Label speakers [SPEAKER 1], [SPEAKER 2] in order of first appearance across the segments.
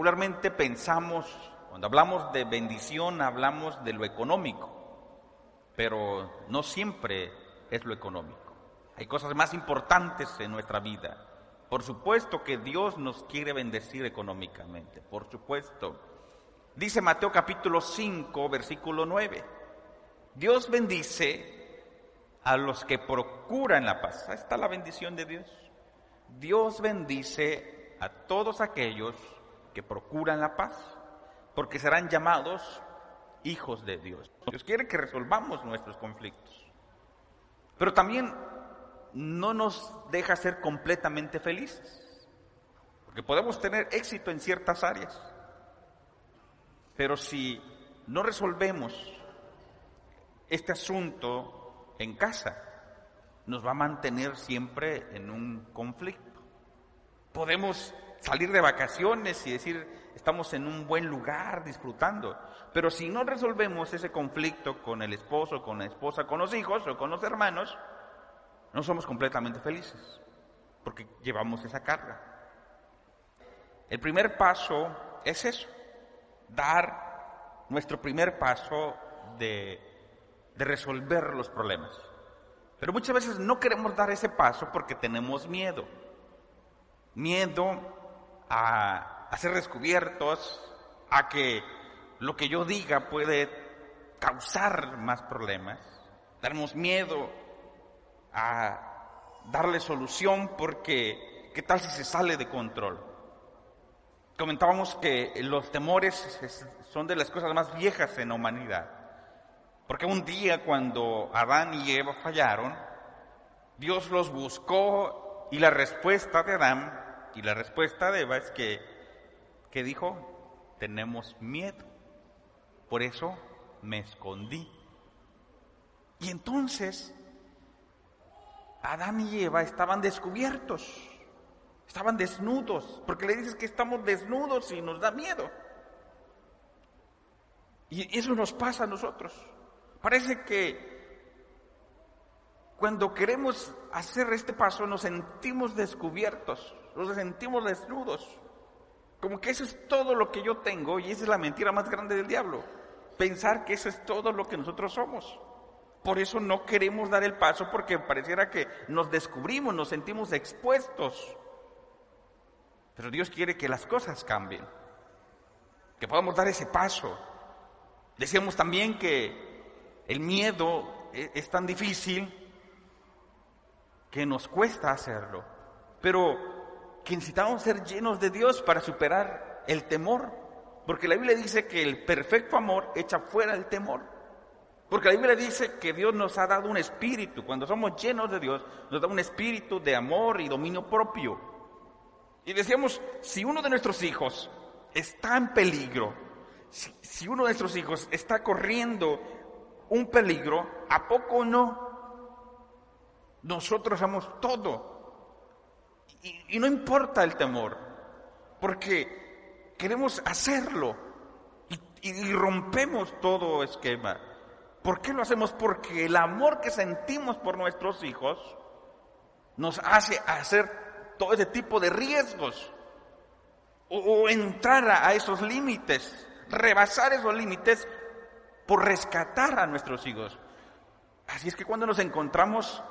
[SPEAKER 1] Regularmente pensamos, cuando hablamos de bendición, hablamos de lo económico, pero no siempre es lo económico. Hay cosas más importantes en nuestra vida. Por supuesto que Dios nos quiere bendecir económicamente, por supuesto. Dice Mateo capítulo 5, versículo 9. Dios bendice a los que procuran la paz. Ahí está la bendición de Dios. Dios bendice a todos aquellos que procuran la paz, porque serán llamados hijos de Dios. Dios quiere que resolvamos nuestros conflictos. Pero también no nos deja ser completamente felices, porque podemos tener éxito en ciertas áreas, pero si no resolvemos este asunto en casa, nos va a mantener siempre en un conflicto. Podemos salir de vacaciones y decir, estamos en un buen lugar disfrutando, pero si no resolvemos ese conflicto con el esposo, con la esposa, con los hijos o con los hermanos, no somos completamente felices, porque llevamos esa carga. El primer paso es eso, dar nuestro primer paso de, de resolver los problemas. Pero muchas veces no queremos dar ese paso porque tenemos miedo. Miedo a, a ser descubiertos, a que lo que yo diga puede causar más problemas. Tenemos miedo a darle solución porque ¿qué tal si se sale de control? Comentábamos que los temores son de las cosas más viejas en la humanidad. Porque un día cuando Adán y Eva fallaron, Dios los buscó y la respuesta de Adán y la respuesta de Eva es que, dijo, tenemos miedo. Por eso me escondí. Y entonces Adán y Eva estaban descubiertos, estaban desnudos, porque le dices que estamos desnudos y nos da miedo. Y eso nos pasa a nosotros. Parece que cuando queremos hacer este paso nos sentimos descubiertos, nos sentimos desnudos. Como que eso es todo lo que yo tengo y esa es la mentira más grande del diablo. Pensar que eso es todo lo que nosotros somos. Por eso no queremos dar el paso porque pareciera que nos descubrimos, nos sentimos expuestos. Pero Dios quiere que las cosas cambien, que podamos dar ese paso. Decíamos también que el miedo e-, es tan difícil que nos cuesta hacerlo, pero que necesitamos ser llenos de Dios para superar el temor, porque la Biblia dice que el perfecto amor echa fuera el temor. Porque la Biblia dice que Dios nos ha dado un espíritu. Cuando somos llenos de Dios, nos da un espíritu de amor y dominio propio. Y decíamos, si uno de nuestros hijos está en peligro, si, uno de nuestros hijos está corriendo un peligro, ¿a poco no? Nosotros hacemos todo. Y, no importa el temor, porque queremos hacerlo y rompemos todo esquema. ¿Por qué lo hacemos? Porque el amor que sentimos por nuestros hijos nos hace hacer todo ese tipo de riesgos o, entrar a, esos límites, rebasar esos límites por rescatar a nuestros hijos. Así es que cuando nos encontramos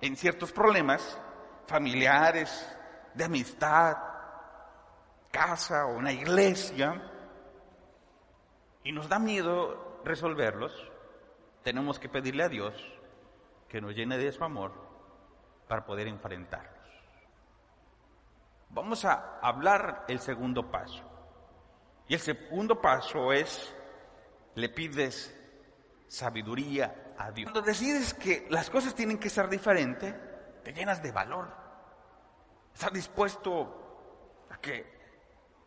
[SPEAKER 1] en ciertos problemas familiares, de amistad, casa o una iglesia, y nos da miedo resolverlos, tenemos que pedirle a Dios que nos llene de su amor para poder enfrentarlos. Vamos a hablar el segundo paso. Y el segundo paso es, le pides sabiduría a Dios. Cuando decides que las cosas tienen que ser diferentes, te llenas de valor. Estás dispuesto a que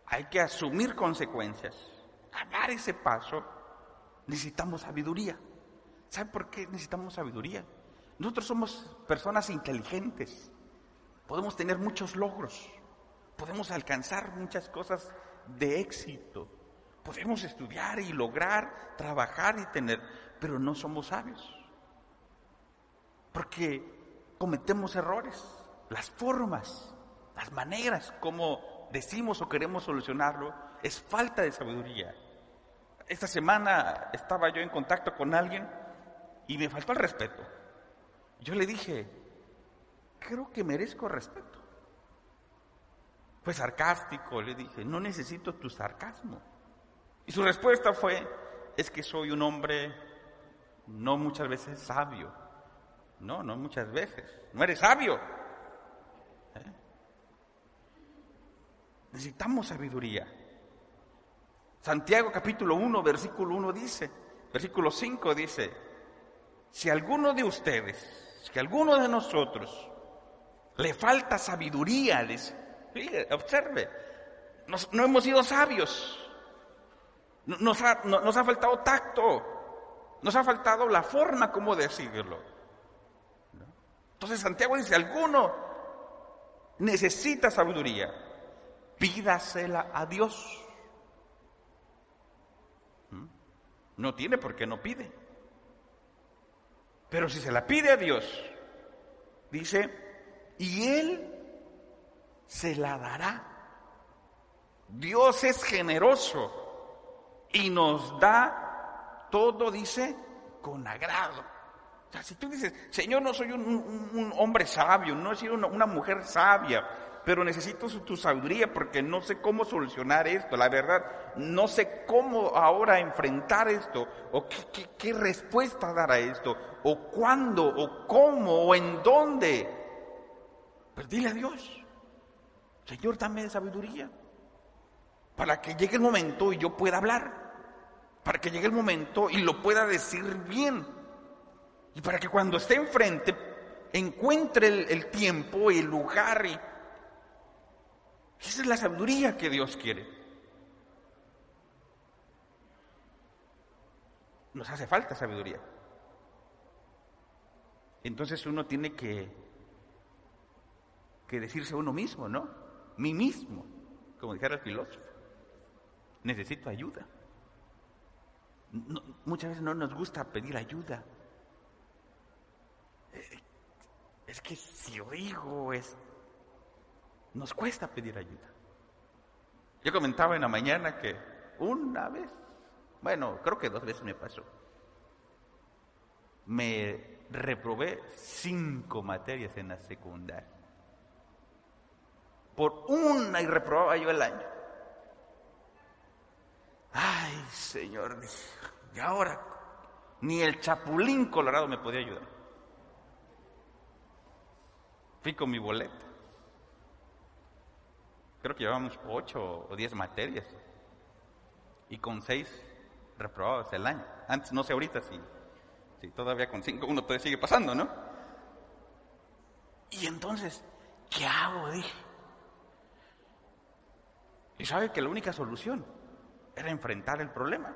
[SPEAKER 1] hay que asumir consecuencias. A dar ese paso necesitamos sabiduría. ¿Sabe por qué necesitamos sabiduría? Nosotros somos personas inteligentes, podemos tener muchos logros, podemos alcanzar muchas cosas de éxito, podemos estudiar y lograr, trabajar y tener, pero no somos sabios, porque cometemos errores, las formas, las maneras como decimos o queremos solucionarlo, es falta de sabiduría. Esta semana estaba yo en contacto con alguien y me faltó el respeto. Yo le dije, creo que merezco respeto. Fue sarcástico, le dije, no necesito tu sarcasmo. Y su respuesta fue, es que soy un hombre no muchas veces sabio. No, no muchas veces. No eres sabio. ¿Eh? Necesitamos sabiduría. Santiago capítulo 1, versículo 1 dice, versículo 5 dice, si alguno de ustedes, si alguno de nosotros le falta sabiduría, observe, no hemos sido sabios, nos ha, nos ha faltado tacto, nos ha faltado la forma como decirlo. Entonces Santiago dice, alguno necesita sabiduría, pídasela a Dios. ¿Mm? No tiene por qué no pide. Pero si se la pide a Dios, dice, y Él se la dará. Dios es generoso y nos da todo, dice, con agrado. Si tú dices, Señor, no soy un, hombre sabio, no soy una, una mujer sabia, pero necesito tu sabiduría porque no sé cómo solucionar esto, la verdad, no sé cómo ahora enfrentar esto, o qué, respuesta dar a esto, o cuándo, o cómo, o en dónde. Pero dile a Dios, Señor, dame sabiduría para que llegue el momento y yo pueda hablar, para que llegue el momento y lo pueda decir bien, y para que cuando esté enfrente encuentre el, tiempo y el lugar. Esa es la sabiduría que Dios quiere. Nos hace falta sabiduría. Entonces uno tiene que, que decirse a uno mismo, ¿no? mí mismo, como dijera el filósofo. Necesito ayuda. muchas veces no nos gusta pedir ayuda. Es que si oigo es, nos cuesta pedir ayuda. Yo comentaba en la mañana que una vez, bueno, creo que dos veces me pasó, me reprobé cinco materias en la secundaria por una y reprobaba yo el año. Ay, Señor, y ahora ni el chapulín colorado me podía ayudar. Fui con mi boleta. Creo que llevábamos ocho o diez materias. Y con seis reprobados el año. Antes, no sé ahorita si, si todavía con cinco uno todavía sigue pasando, ¿no? Y entonces, ¿qué hago? Dije. Y sabe que la única solución era enfrentar el problema.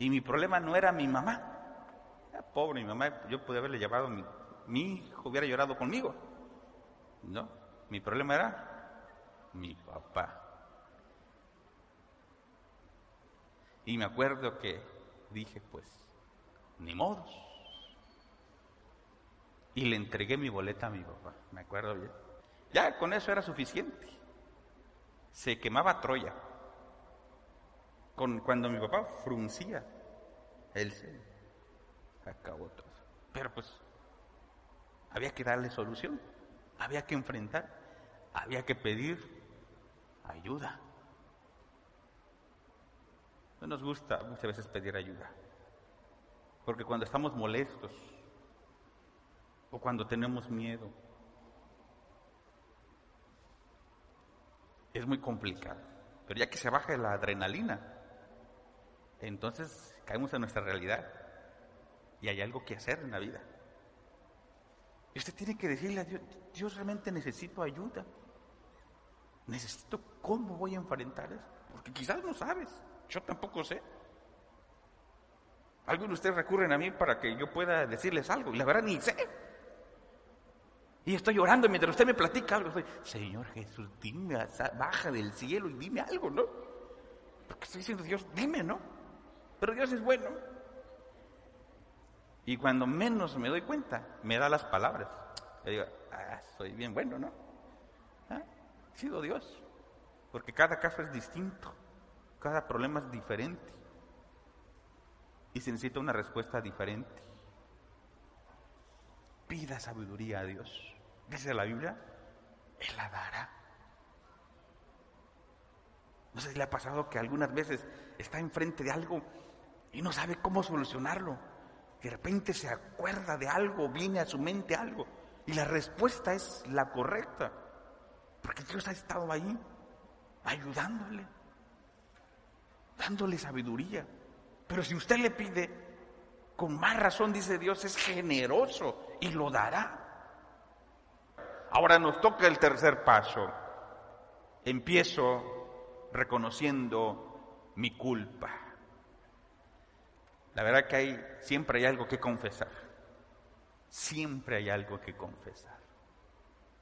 [SPEAKER 1] Y mi problema no era mi mamá. pobre mi mamá, yo pude haberle llevado, mi, mi hijo hubiera llorado conmigo. No, mi problema era mi papá. Y me acuerdo que dije, pues, ni modos. Y le entregué mi boleta a mi papá, me acuerdo bien. Ya con eso era suficiente se quemaba Troya. Con, cuando mi papá fruncía, él se acabó todo. Pero pues había que darle solución, había que enfrentar, había que pedir ayuda. No nos gusta muchas veces pedir ayuda, porque cuando estamos molestos o cuando tenemos miedo, es muy complicado. Pero ya que se baja la adrenalina, entonces caemos en nuestra realidad y hay algo que hacer en la vida. Y usted tiene que decirle a Dios, Dios realmente necesito ayuda. Necesito cómo voy a enfrentar eso. Porque quizás no sabes, yo tampoco sé. Algunos de ustedes recurren a mí para que yo pueda decirles algo y la verdad ni sé. Y estoy llorando mientras usted me platica algo. Estoy, Señor Jesús, dime, baja del cielo y dime algo, ¿no? Porque estoy diciendo, Dios, dime, ¿no? Pero Dios es bueno. Y cuando menos me doy cuenta, me da las palabras. Yo digo, ah, soy bien bueno, ¿no? ¿Ah? He sido Dios. porque cada caso es distinto, cada problema es diferente y se necesita una respuesta diferente. Pida sabiduría a Dios. Dice la Biblia, Él la dará. No sé si le ha pasado que algunas veces está enfrente de algo y no sabe cómo solucionarlo. De repente se acuerda de algo, viene a su mente algo y la respuesta es la correcta. Porque Dios ha estado ahí ayudándole, dándole sabiduría. Pero si usted le pide, con más razón dice Dios, es generoso y lo dará. Ahora nos toca el tercer paso. Empiezo reconociendo mi culpa. La verdad que hay, siempre hay algo que confesar. Siempre hay algo que confesar.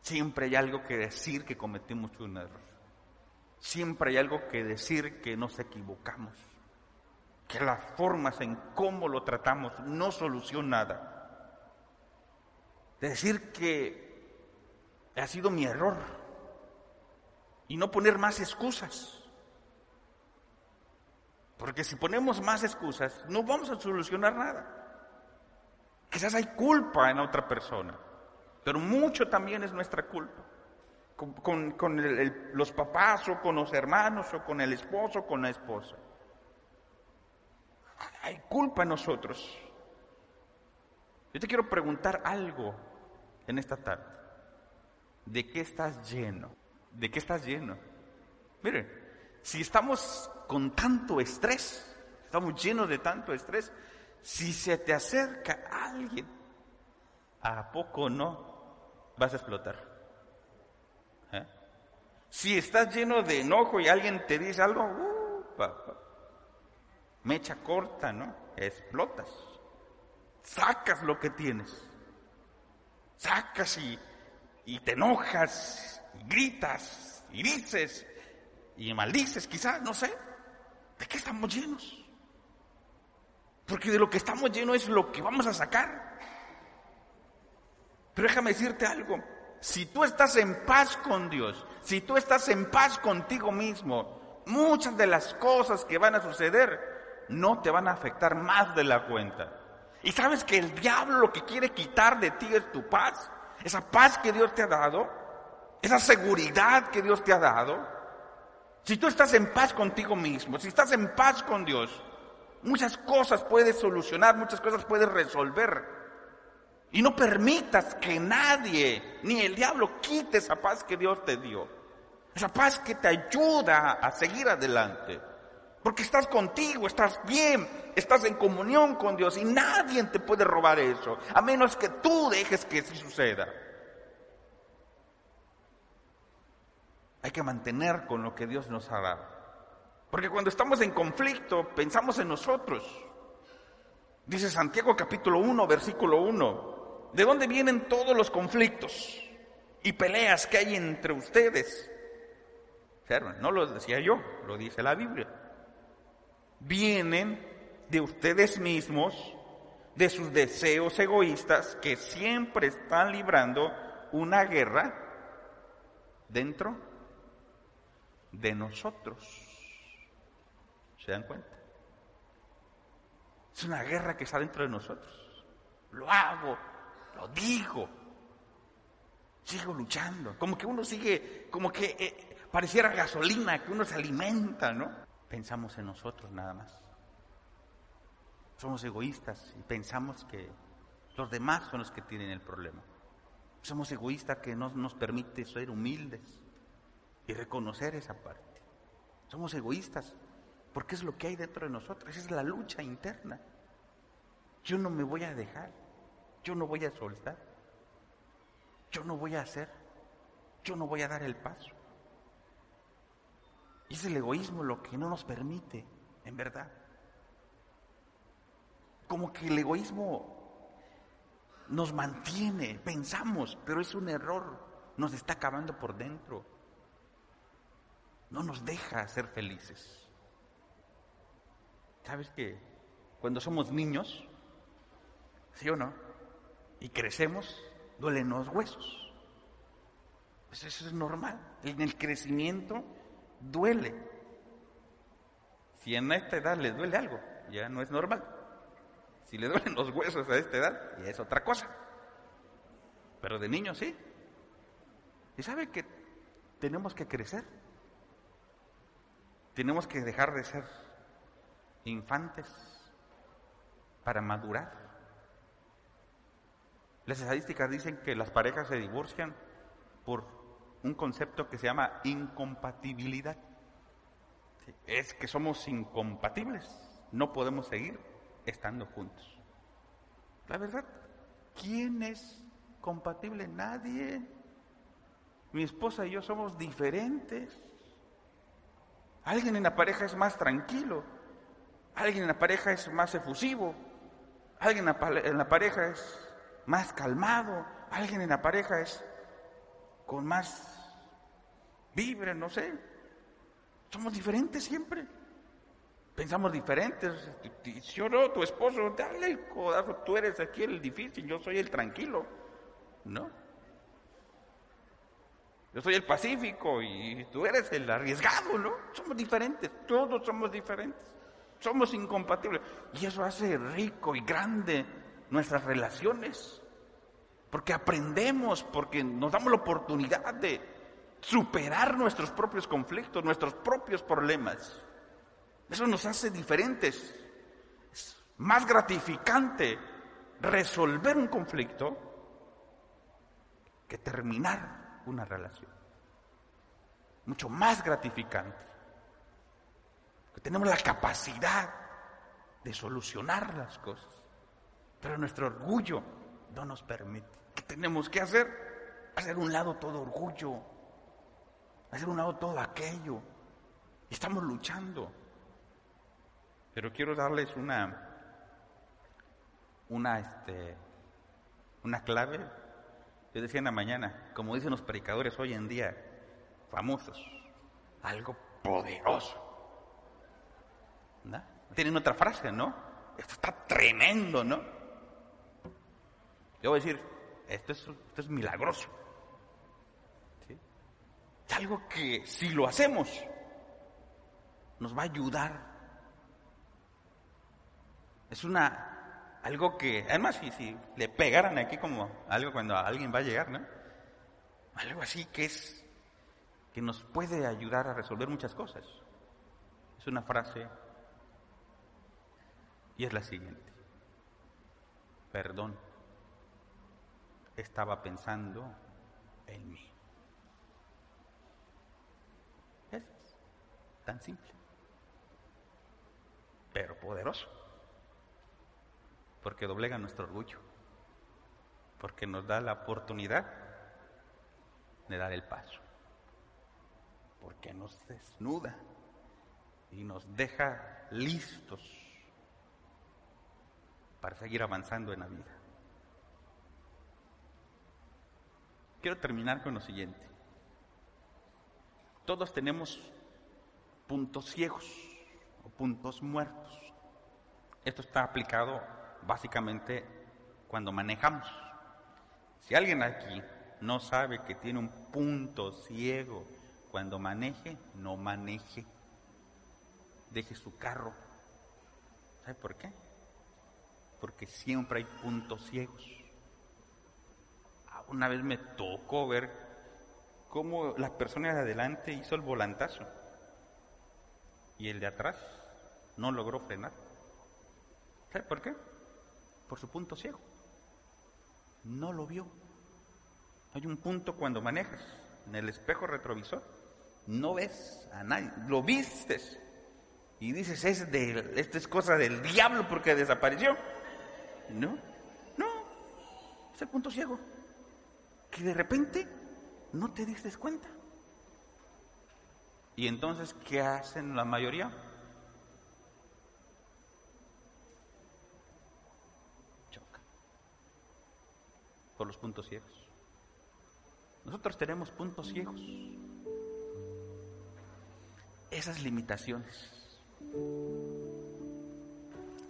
[SPEAKER 1] Siempre hay algo que decir que cometimos un error. Siempre hay algo que decir que nos equivocamos. Que las formas en cómo lo tratamos no solucionan nada. De decir que ha sido mi error. Y no poner más excusas. Porque si ponemos más excusas, no vamos a solucionar nada. Quizás hay culpa en otra persona, pero mucho también es nuestra culpa. Con, los papás o con los hermanos o con el esposo o con la esposa. Hay culpa en nosotros. Yo te quiero preguntar algo en esta tarde. ¿De qué estás lleno? ¿De qué estás lleno? Mire, si estamos con tanto estrés, estamos llenos de tanto estrés, si se te acerca alguien, ¿a poco no vas a explotar? ¿Eh? Si estás lleno de enojo y alguien te dice algo, uh, mecha corta, ¿no? Explotas. Sacas lo que tienes. Sacas y, y te enojas, y gritas, y dices, y maldices quizás, no sé. ¿De qué estamos llenos? Porque de lo que estamos llenos es lo que vamos a sacar. Pero déjame decirte algo. Si tú estás en paz con Dios, si tú estás en paz contigo mismo, muchas de las cosas que van a suceder no te van a afectar más de la cuenta. Y sabes que el diablo lo que quiere quitar de ti es tu paz, esa paz que Dios te ha dado, esa seguridad que Dios te ha dado. Si tú estás en paz contigo mismo, si estás en paz con Dios, muchas cosas puedes solucionar, muchas cosas puedes resolver. Y no permitas que nadie, ni el diablo, quite esa paz que Dios te dio. Esa paz que te ayuda a seguir adelante. Porque estás contigo, estás bien, estás en comunión con Dios y nadie te puede robar eso, a menos que tú dejes que eso suceda. Hay que mantener con lo que Dios nos ha dado. Porque cuando estamos en conflicto, pensamos en nosotros. Dice Santiago capítulo 1, versículo 1. ¿De dónde vienen todos los conflictos y peleas que hay entre ustedes? No lo decía yo, lo dice la Biblia. Vienen de ustedes mismos, de sus deseos egoístas que siempre están librando una guerra dentro de nosotros. ¿Se dan cuenta? Es una guerra que está dentro de nosotros. Lo hago, lo digo, sigo luchando. Como que uno sigue, como que eh, pareciera gasolina, que uno se alimenta, ¿no? Pensamos en nosotros nada más. Somos egoístas y pensamos que los demás son los que tienen el problema. Somos egoístas que no nos permite ser humildes y reconocer esa parte. Somos egoístas porque es lo que hay dentro de nosotros, es la lucha interna. Yo no me voy a dejar, yo no voy a soltar, yo no voy a hacer, yo no voy a dar el paso. Y es el egoísmo lo que no nos permite, en verdad. Como que el egoísmo nos mantiene, pensamos, pero es un error, nos está acabando por dentro no nos deja ser felices. ¿Sabes que cuando somos niños, sí o no, y crecemos, duelen los huesos? Pues eso es normal. En el crecimiento duele. Si en esta edad les duele algo, ya no es normal. Si le duelen los huesos a esta edad, ya es otra cosa. Pero de niño sí. ¿Y sabe que tenemos que crecer? Tenemos que dejar de ser infantes para madurar. Las estadísticas dicen que las parejas se divorcian por un concepto que se llama incompatibilidad. Es que somos incompatibles, no podemos seguir estando juntos. La verdad, ¿quién es compatible? Nadie. Mi esposa y yo somos diferentes. Alguien en la pareja es más tranquilo, alguien en la pareja es más efusivo, alguien en la pareja es más calmado, alguien en la pareja es con más vibra, no sé. Somos diferentes siempre. Pensamos diferentes. Yo no, tu esposo, dale el codazo, tú eres aquí el difícil, yo soy el tranquilo. No. Yo soy el pacífico y tú eres el arriesgado, ¿no? Somos diferentes, todos somos diferentes. Somos incompatibles. Y eso hace rico y grande nuestras relaciones. Porque aprendemos, porque nos damos la oportunidad de superar nuestros propios conflictos, nuestros propios problemas. Eso nos hace diferentes. Es más gratificante resolver un conflicto que terminar una relación. Mucho más gratificante. Que tenemos la capacidad de solucionar las cosas. Pero nuestro orgullo no nos permite. ¿Qué tenemos que hacer? Hacer un lado todo orgullo, hacer un lado todo aquello. Estamos luchando. Pero quiero darles una, una, este, una clave. Yo decía en la mañana, como dicen los predicadores hoy en día, famosos, algo poderoso. ¿No? Tienen otra frase, ¿no? Esto está tremendo, ¿no? Yo voy a decir, esto es, milagroso. Es algo que si lo hacemos, nos va a ayudar. Es una, algo que, además, si, si le pegaran aquí como algo cuando alguien va a llegar, ¿no? Algo así que es, que nos puede ayudar a resolver muchas cosas. Es una frase y es la siguiente. Perdón estaba pensando en mí. Es tan simple, pero poderoso, porque doblega nuestro orgullo, porque nos da la oportunidad de dar el paso, porque nos desnuda y nos deja listos para seguir avanzando en la vida. Quiero terminar con lo siguiente. Todos tenemos puntos ciegos o puntos muertos. Esto está aplicado básicamente cuando manejamos. Si alguien aquí no sabe que tiene un punto ciego cuando maneje, no maneje. Deje su carro. ¿Sabe por qué? Porque siempre hay puntos ciegos una vez me tocó ver cómo la persona de adelante hizo el volantazo y el de atrás no logró frenar. ¿Sabe por qué? Por su punto ciego. No lo vio. Hay un punto cuando manejas en el espejo retrovisor, no ves a nadie, lo vistes y dices, es de, esta es cosa del diablo porque desapareció. No, no, es el punto ciego que de repente no te diste cuenta. ¿Y entonces qué hacen la mayoría? Por los puntos ciegos. Nosotros tenemos puntos ciegos. Esas limitaciones,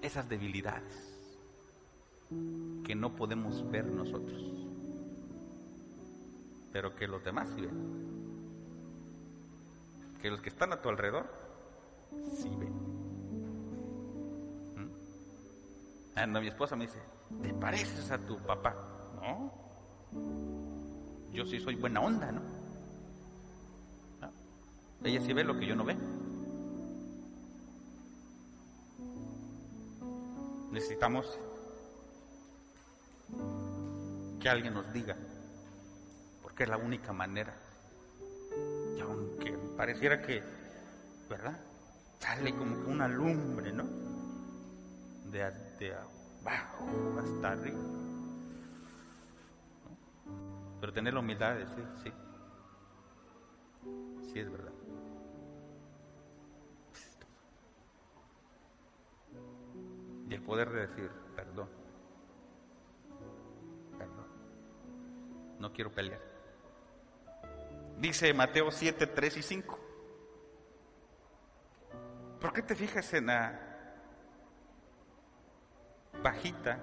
[SPEAKER 1] esas debilidades que no podemos ver nosotros pero que los demás sí ven. que los que están a tu alrededor sí ven. ¿Mm? Ah, mi esposa me dice, ¿te pareces a tu papá? No. Yo sí soy buena onda, ¿no? ¿No? Ella sí ve lo que yo no ve. Necesitamos que alguien nos diga, porque es la única manera. Y aunque pareciera que, ¿verdad? Sale como que una lumbre, ¿no? De, abajo hasta arriba. Tener la humildad de decir, sí, sí es verdad. Y el poder de decir, perdón, perdón, no quiero pelear. Dice Mateo 7, 3 y 5. ¿Por qué te fijas en la bajita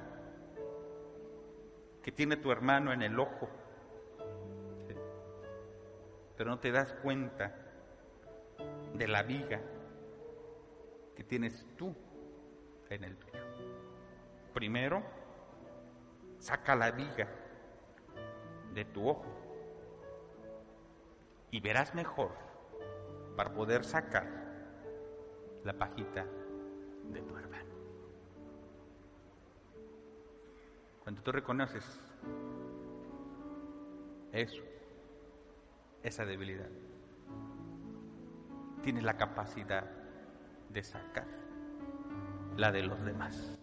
[SPEAKER 1] que tiene tu hermano en el ojo? Pero no te das cuenta de la viga que tienes tú en el tuyo. Primero, saca la viga de tu ojo y verás mejor para poder sacar la pajita de tu hermano. Cuando tú reconoces eso, esa debilidad, tienes la capacidad de sacar la de los demás.